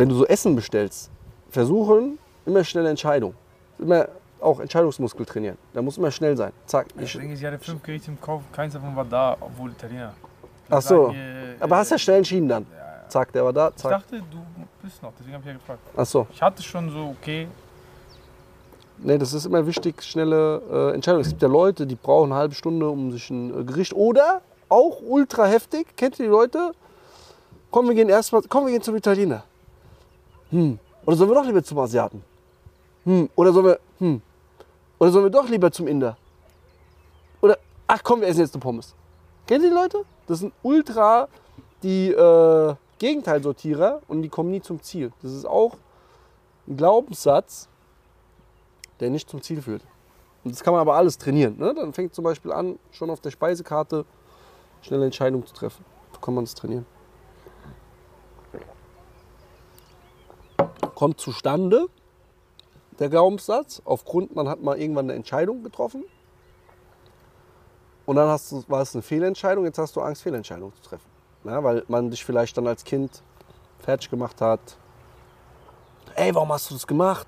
wenn du so Essen bestellst, versuchen immer schnelle Entscheidung. Immer auch Entscheidungsmuskel trainieren. Da muss immer schnell sein. Zack. Ich, Deswegen, ich hatte fünf Gerichte im Kopf, keins davon war da, obwohl Italiener. ach so. Sagen, äh, Aber hast ja schnell entschieden dann. Ja, ja. Zack, der war da. Ich Zack. dachte, du bist noch, deswegen habe ich ja gefragt. Ach so. Ich hatte schon so, okay, Nee, das ist immer wichtig, schnelle äh, Entscheidungen. Es gibt ja Leute, die brauchen eine halbe Stunde, um sich ein äh, Gericht. Oder auch ultra heftig. Kennt ihr die Leute? Komm, wir gehen erstmal, komm, wir gehen zum Italiener. Hm. Oder sollen wir doch lieber zum Asiaten? Hm. Oder sollen wir, hm. Oder sollen wir doch lieber zum Inder? Oder, ach komm, wir essen jetzt eine Pommes. Kennt ihr die Leute? Das sind ultra die äh, Gegenteilsortierer und die kommen nie zum Ziel. Das ist auch ein Glaubenssatz, der nicht zum Ziel führt. Und das kann man aber alles trainieren. Ne? Dann fängt zum Beispiel an, schon auf der Speisekarte schnelle Entscheidungen zu treffen. So kann man das trainieren. Kommt zustande der Glaubenssatz, aufgrund, man hat mal irgendwann eine Entscheidung getroffen und dann hast du, war es eine Fehlentscheidung, jetzt hast du Angst, Fehlentscheidungen zu treffen. Ja, weil man dich vielleicht dann als Kind fertig gemacht hat. Ey, warum hast du das gemacht?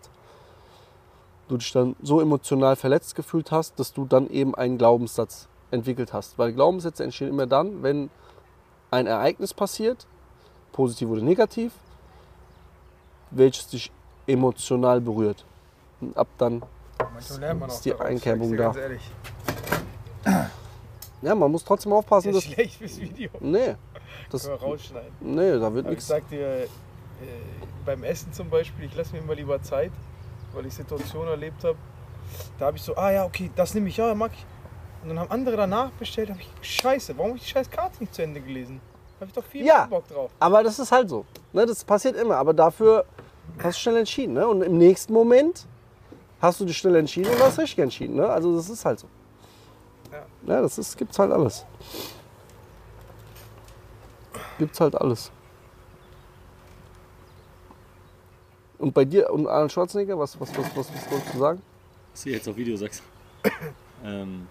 du dich dann so emotional verletzt gefühlt hast, dass du dann eben einen Glaubenssatz entwickelt hast. Weil Glaubenssätze entstehen immer dann, wenn ein Ereignis passiert, positiv oder negativ, welches dich emotional berührt. Und ab dann, manchmal Ist die Einkerbung da. Ja, man muss trotzdem aufpassen, Das dass. ist schlecht fürs Video. Nee, das, Können wir rausschneiden. nee, da wird Aber ich nichts. sag dir, äh, beim Essen zum Beispiel, ich lasse mir immer lieber Zeit, weil ich Situationen erlebt habe. Da habe ich so, ah ja, okay, das nehme ich, ja, mag ich. Und dann haben andere danach bestellt, habe ich, scheiße, warum habe ich die scheiß Karte nicht zu Ende gelesen? Habe ich doch viel Ja. Bock drauf. Aber das ist halt so. Ne? Das passiert immer. Aber dafür hast du schnell entschieden. Ne? Und im nächsten Moment hast du dich schnell entschieden und hast richtig entschieden. Ne? Also das ist halt so. Ja. Ja, das ist, gibt's halt alles. Gibt's halt alles. Und bei dir und Arnold Schwarzenegger, was, was, was, was, was wolltest du sagen? Was du jetzt auf Video sagst. ähm,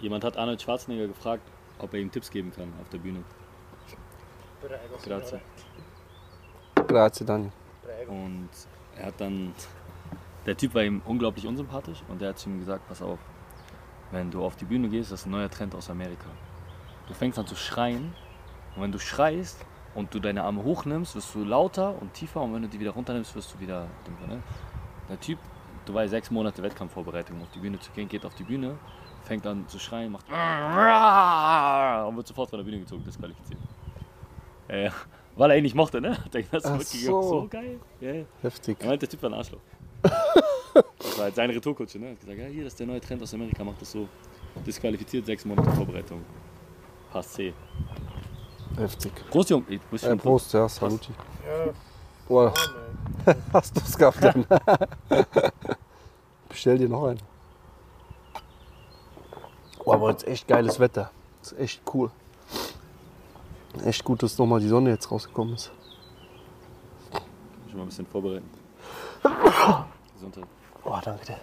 jemand hat Arnold Schwarzenegger gefragt, ob er ihm Tipps geben kann auf der Bühne. Grazie. Grazie, Daniel. Und er hat dann, der Typ war ihm unglaublich unsympathisch und der hat zu ihm gesagt, pass auf, wenn du auf die Bühne gehst, das ist ein neuer Trend aus Amerika. Du fängst an zu schreien und wenn du schreist und du deine Arme hochnimmst, wirst du lauter und tiefer und wenn du die wieder runternimmst, wirst du wieder dumpfer. Ne? Der Typ, du weißt, sechs Monate Wettkampfvorbereitung, um auf die Bühne zu gehen, geht auf die Bühne, fängt an zu schreien, macht und wird sofort von der Bühne gezogen, disqualifiziert. Ja, ja. Weil er ihn nicht mochte, ne? Hat er das Ach mitgegeben. so. So geil. Ja. Heftig. Er meinte, der Typ war ein Arschloch. das war halt seine Retourkutsche, ne? Er hat gesagt, ja, hier, das ist der neue Trend aus Amerika, macht das so. Disqualifiziert, sechs Monate Vorbereitung. Passé. Heftig. Prost, Jung. Ey, du bist Äh, schon Prost, ja, Saluti. Ja, Boah, Mann, hast du es gehabt dann? Bestell dir noch einen. Oh, aber jetzt echt geiles Wetter. ist echt cool. Echt gut, dass nochmal die Sonne jetzt rausgekommen ist. schon mal ein bisschen vorbereiten. Gesundheit. Oh, danke dir.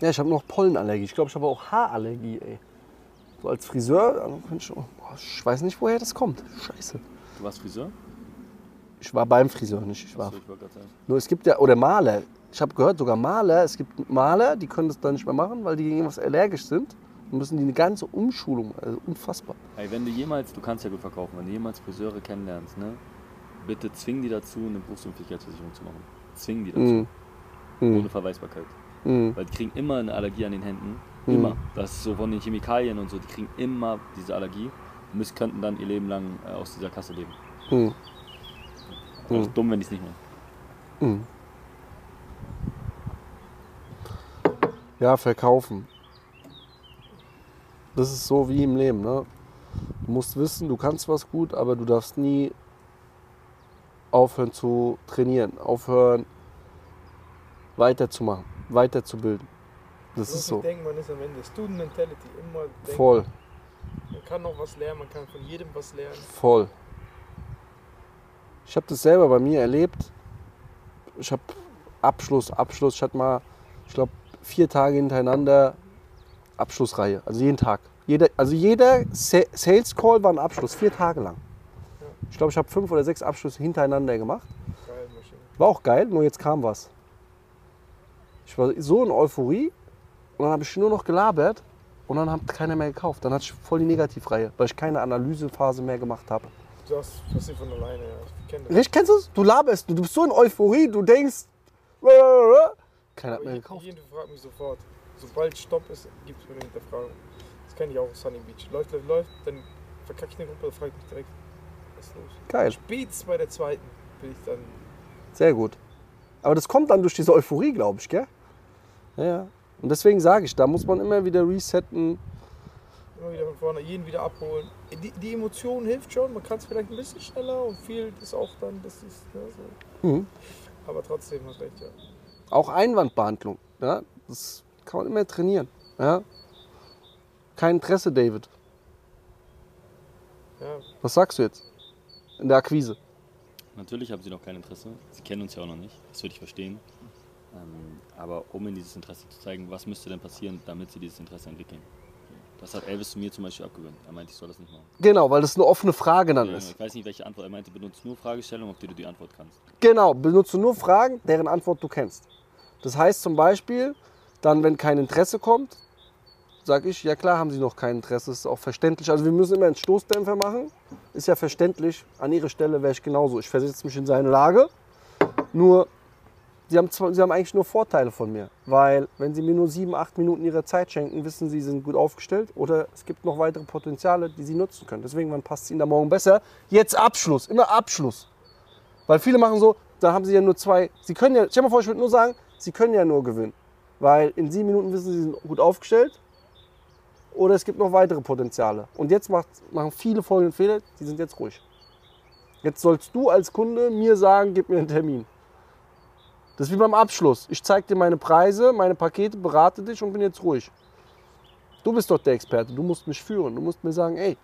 Ja, ich habe noch Pollenallergie. Ich glaube, ich habe auch Haarallergie, ey. So als Friseur, ich, oh, ich weiß nicht, woher das kommt. Scheiße. Du warst Friseur? Ich war beim Friseur, nicht ich war. Achso, ich. Nur es gibt ja, oder Maler. Ich habe gehört, sogar Maler, es gibt Maler, die können das dann nicht mehr machen, weil die gegen irgendwas allergisch sind. Müssen die eine ganze Umschulung, also unfassbar. Hey, wenn du jemals, du kannst ja gut verkaufen, wenn du jemals Friseure kennenlernst, ne? Bitte zwing die dazu, eine Berufsunfähigkeitsversicherung zu machen. Zwing die dazu. Mhm. Ohne. Verweisbarkeit. Mhm. Weil die kriegen immer eine Allergie an den Händen. Mhm. Immer. Das ist so von den Chemikalien und so, die kriegen immer diese Allergie und müssen, könnten dann ihr Leben lang äh, aus dieser Kasse leben. Mhm. Wäre auch Mhm. dumm, wenn die es nicht machen. Mhm. Ja, verkaufen. Das ist so wie im Leben. Ne? Du musst wissen, du kannst was gut, aber du darfst nie aufhören zu trainieren, aufhören weiterzumachen, weiterzubilden. Das ist so. Denken, man ist am Ende. Student Mentality. Immer denken, Voll, man kann noch was lernen, man kann von jedem was lernen. voll. Ich habe das selber bei mir erlebt. Ich habe Abschluss, Abschluss. Ich hatte mal, ich glaube, vier Tage hintereinander Abschlussreihe. Also jeden Tag. Jeder, also jeder Sa- Sales Call war ein Abschluss, vier Tage lang. Ich glaube, ich habe fünf oder sechs Abschlüsse hintereinander gemacht. War auch geil, nur jetzt kam was. Ich war so in Euphorie und dann habe ich nur noch gelabert und dann hat keiner mehr gekauft. Dann hatte ich voll die Negativreihe, weil ich keine Analysephase mehr gemacht habe. Du hast passiert von alleine, ja. Ich kenne das. Richtig, kennst du es? Du laberst, du bist so in Euphorie, du denkst. Keiner hat mehr gekauft. Jeden fragt mich sofort. Sobald Stopp ist, gibt es mir eine Hinterfragung. Das kenne ich auch aus Sunny Beach. Läuft, läuft, läuft, dann verkacke ich eine Gruppe, ich mich direkt, was ist los? Geil, Spätestens bei der zweiten bin ich dann. sehr gut. Aber das kommt dann durch diese Euphorie, glaube ich, gell? Ja, ja. Und deswegen sage ich, da muss man immer wieder resetten. Immer wieder von vorne, jeden wieder abholen. Die, die Emotion hilft schon, man kann es vielleicht ein bisschen schneller und viel ist auch dann, das ist ne, so. Mhm. Aber trotzdem hast recht, ja. Auch Einwandbehandlung. Ja? Das kann man immer trainieren. Ja? Kein Interesse, David. ja. Was sagst du jetzt? In der Akquise. Natürlich haben sie noch kein Interesse. Sie kennen uns ja auch noch nicht. Das würde ich verstehen. Ähm, aber um ihnen dieses Interesse zu zeigen, was müsste denn passieren, damit sie dieses Interesse entwickeln? Das hat Elvis zu mir zum Beispiel abgewöhnt. Er meinte, ich soll das nicht machen. Genau, weil das eine offene Frage dann Ja, ist. ich weiß nicht, welche Antwort. Er meinte, benutze nur Fragestellungen, auf die du die Antwort kannst. Genau, benutze nur Fragen, deren Antwort du kennst. Das heißt zum Beispiel, dann, wenn kein Interesse kommt, sage ich, ja klar haben sie noch kein Interesse, ist auch verständlich. Also wir müssen immer einen Stoßdämpfer machen, ist ja verständlich. An ihrer Stelle wäre ich genauso. Ich versetze mich in seine Lage. Nur, sie haben, sie haben eigentlich nur Vorteile von mir. Weil, wenn sie mir nur sieben, acht Minuten ihrer Zeit schenken, wissen sie, sie sind gut aufgestellt. Oder es gibt noch weitere Potenziale, die sie nutzen können. Deswegen, wann passt es ihnen da morgen besser? Jetzt Abschluss, immer Abschluss. Weil viele machen so, da haben sie ja nur zwei. Sie können ja, stell dir mal vor, ich würde nur sagen, sie können ja nur gewinnen. Weil in sieben Minuten wissen sie, sie sind gut aufgestellt. Oder es gibt noch weitere Potenziale. Und jetzt macht, machen viele folgenden Fehler, die sind jetzt ruhig. Jetzt sollst du als Kunde mir sagen, gib mir einen Termin. Das ist wie beim Abschluss. Ich zeige dir meine Preise, meine Pakete, berate dich und bin jetzt ruhig. Du bist doch der Experte, du musst mich führen. Du musst mir sagen, ey,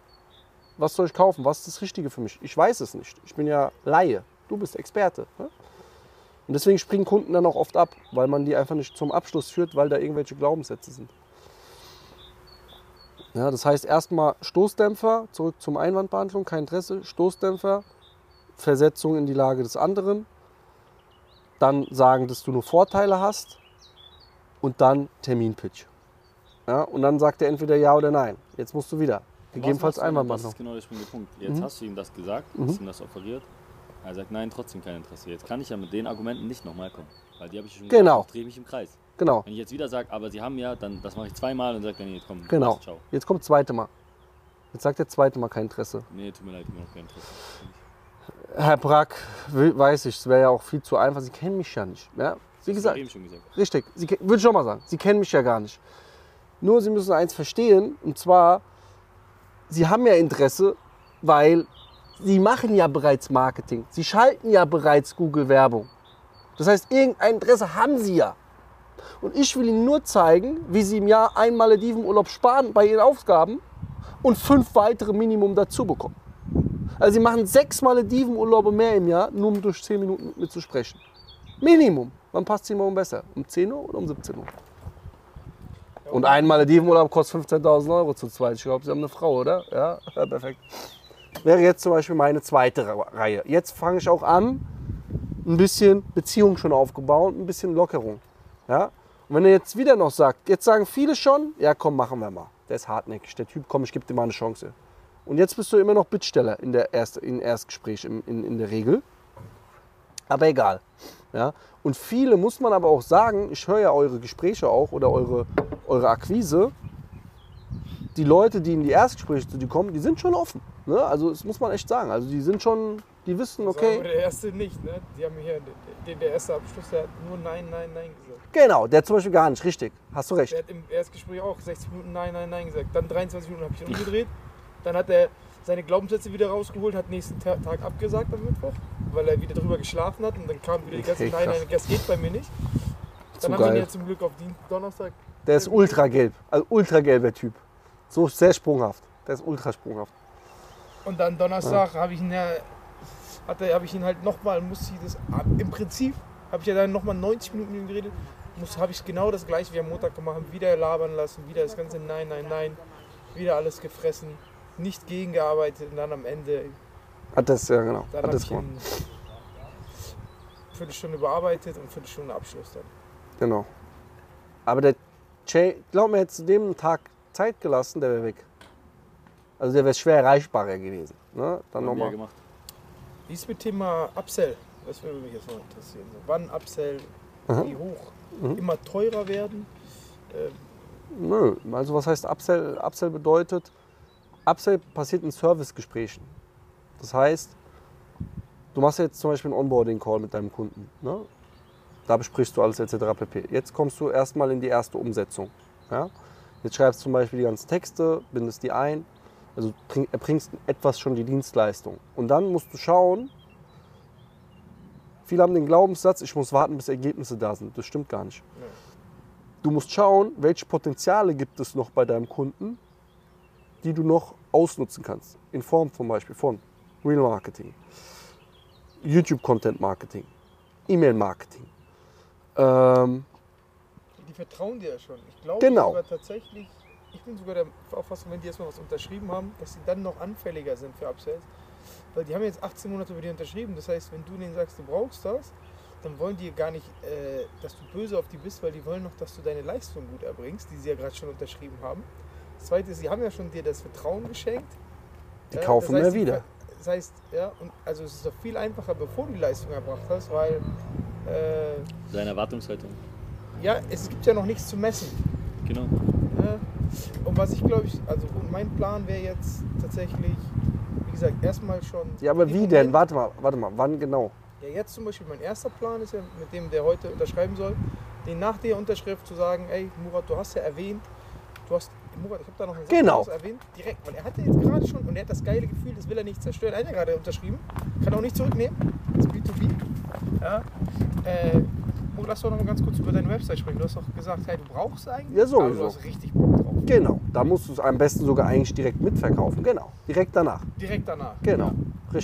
was soll ich kaufen? Was ist das Richtige für mich? Ich weiß es nicht. Ich bin ja Laie. Du bist Experte. Ne? Und deswegen springen Kunden dann auch oft ab, weil man die einfach nicht zum Abschluss führt, weil da irgendwelche Glaubenssätze sind. Ja, das heißt erstmal Stoßdämpfer, zurück zum Einwandbehandlung, kein Interesse, Stoßdämpfer, Versetzung in die Lage des anderen, dann sagen, dass du nur Vorteile hast und dann Terminpitch. Ja, und dann sagt er entweder ja oder nein. Jetzt musst du wieder. Gegebenenfalls denn? Das Einwandbehandlung. ist genau der springende Punkt. Jetzt Mhm. hast du ihm das gesagt, hast ihm das offeriert. Er sagt, nein, trotzdem kein Interesse. Jetzt kann ich ja mit den Argumenten nicht nochmal kommen. Weil die habe ich schon Genau. drehe mich im Kreis. Genau, Wenn ich jetzt wieder sage, aber sie haben ja, dann das mache ich zweimal und sage dann, jetzt komm, genau. passt, ciao. Jetzt kommt das zweite Mal. Jetzt sagt der zweite Mal kein Interesse. Nee, tut mir leid, immer noch kein Interesse. Herr Brack, weiß ich, es wäre ja auch viel zu einfach. Sie kennen mich ja nicht. Ja? Wie hab ich gesagt, eben schon gesagt. Richtig, Sie, würde ich schon mal sagen. Sie kennen mich ja gar nicht. Nur Sie müssen eins verstehen, und zwar, Sie haben ja Interesse, weil Sie machen ja bereits Marketing. Sie schalten ja bereits Google-Werbung. Das heißt, irgendein Interesse haben Sie ja. Und ich will Ihnen nur zeigen, wie Sie im Jahr ein Maledivenurlaub sparen bei Ihren Aufgaben und fünf weitere Minimum dazu bekommen. Also Sie machen sechs Maledivenurlaube mehr im Jahr, nur um durch zehn Minuten mit mir zu sprechen. Minimum. Wann passt sie morgen besser? Um 10 Uhr oder um 17 Uhr? Und ein Maledivenurlaub kostet 15.000 Euro zu zweit. Ich glaube, Sie haben eine Frau, oder? Ja, ja, perfekt. Wäre jetzt zum Beispiel meine zweite Reihe. Jetzt fange ich auch an, ein bisschen Beziehung schon aufgebaut, ein bisschen Lockerung. Ja? Und wenn er jetzt wieder noch sagt, jetzt sagen viele schon, ja komm, machen wir mal. Der ist hartnäckig, der Typ, komm, ich gebe dir mal eine Chance. Und jetzt bist du immer noch Bittsteller in der Erst, in Erstgespräch in, in, in der Regel. Aber egal. Ja? Und viele muss man aber auch sagen, ich höre ja eure Gespräche auch oder eure, eure Akquise. Die Leute, die in die Erstgespräche zu dir kommen, die sind schon offen. Ne? Also das muss man echt sagen. Also die sind schon, die wissen, war aber okay, der erste nicht, ne? Die haben hier, der, der erste Abschluss, der hat nur Nein, Nein, Nein gesagt. genau, der zum Beispiel gar nicht, richtig. Hast du recht. Der hat im Erstgespräch auch 60 Minuten Nein, Nein, Nein gesagt. Dann 23 Minuten habe ich ihn umgedreht. Dann hat er seine Glaubenssätze wieder rausgeholt, hat nächsten Ta- Tag abgesagt am Mittwoch, weil er wieder drüber geschlafen hat. Und dann kam wieder die ganze Okay, Nein. Nein, das geht bei mir nicht. Zu Dann haben wir ihn geil. ja zum Glück auf Donnerstag. Der ist ultra gelb, also ultra gelber Typ. So sehr sprunghaft. Der ist ultra sprunghaft. Und dann Donnerstag habe ich ihn ja, hatte, habe ich ihn halt nochmal, muss ich das, im Prinzip habe ich ja dann nochmal 90 Minuten mit ihm geredet, muss, habe ich genau das gleiche wie am Montag gemacht, wieder labern lassen, wieder das ganze Nein, Nein, Nein, wieder alles gefressen, nicht gegengearbeitet und dann am Ende Hat das, ja genau. Dann Hat das gemacht. Viertelstunde bearbeitet und Viertelstunde Abschluss dann. Genau. Aber der Jay, glaub mir, zu dem Tag Zeit gelassen, der wäre weg. Also der wäre schwer erreichbarer gewesen. Ne? Dann nochmal. Wie ist mit Thema Upsell? Das würde mich jetzt noch interessieren. So, wann Upsell, Aha. wie hoch? Mhm. Immer teurer werden? Ähm, Nö, also was heißt Upsell? Upsell bedeutet, Upsell passiert in Servicegesprächen. Das heißt, du machst jetzt zum Beispiel einen Onboarding-Call mit deinem Kunden. Ne? Da besprichst du alles etc. pp. Jetzt kommst du erstmal in die erste Umsetzung. Ja? Jetzt schreibst du zum Beispiel die ganzen Texte, bindest die ein, also bring- erbringst etwas schon die Dienstleistung. Und dann musst du schauen, viele haben den Glaubenssatz, ich muss warten, bis Ergebnisse da sind. Das stimmt gar nicht. Du musst schauen, welche Potenziale gibt es noch bei deinem Kunden, die du noch ausnutzen kannst. In Form zum Beispiel von Real Marketing, YouTube Content Marketing, E-Mail Marketing. Ähm, die vertrauen dir ja schon. Ich glaube Genau. sogar tatsächlich, ich bin sogar der Auffassung, wenn die erstmal was unterschrieben haben, dass sie dann noch anfälliger sind für Upsells. Weil die haben jetzt 18 Monate über die unterschrieben. Das heißt, wenn du denen sagst, du brauchst das, dann wollen die gar nicht, äh, dass du böse auf die bist, weil die wollen noch, dass du deine Leistung gut erbringst, die sie ja gerade schon unterschrieben haben. Das zweite ist, sie haben ja schon dir das Vertrauen geschenkt. Die Ja, kaufen das heißt, mehr wieder. Das heißt, ja, und also es ist doch viel einfacher, bevor du die Leistung erbracht hast, weil äh, Deine Erwartungshaltung. Ja, es gibt ja noch nichts zu messen. Genau. Ne? Und was ich glaube ich, also mein Plan wäre jetzt tatsächlich, wie gesagt, erstmal schon. ja, aber wie denn? Warte mal, warte mal, wann genau? Ja, jetzt zum Beispiel mein erster Plan ist ja, mit dem der heute unterschreiben soll, den nach der Unterschrift zu sagen, ey Murat, du hast ja erwähnt, du hast, Murat, ich habe da noch Sache Genau. du hast erwähnt, direkt, weil er hatte jetzt gerade schon und er hat das geile Gefühl, das will er nicht zerstören. Er hat ja gerade unterschrieben, kann auch nicht zurücknehmen, das ist B2B. Ja. Äh, Murat, lass doch noch mal ganz kurz über deine Website sprechen. Du hast doch gesagt, hey, du brauchst eigentlich. Ja, sowieso. Aber du hast richtig Bock drauf. Genau, da musst du es am besten sogar eigentlich direkt mitverkaufen. Genau, direkt danach. Direkt danach. Genau. Ja.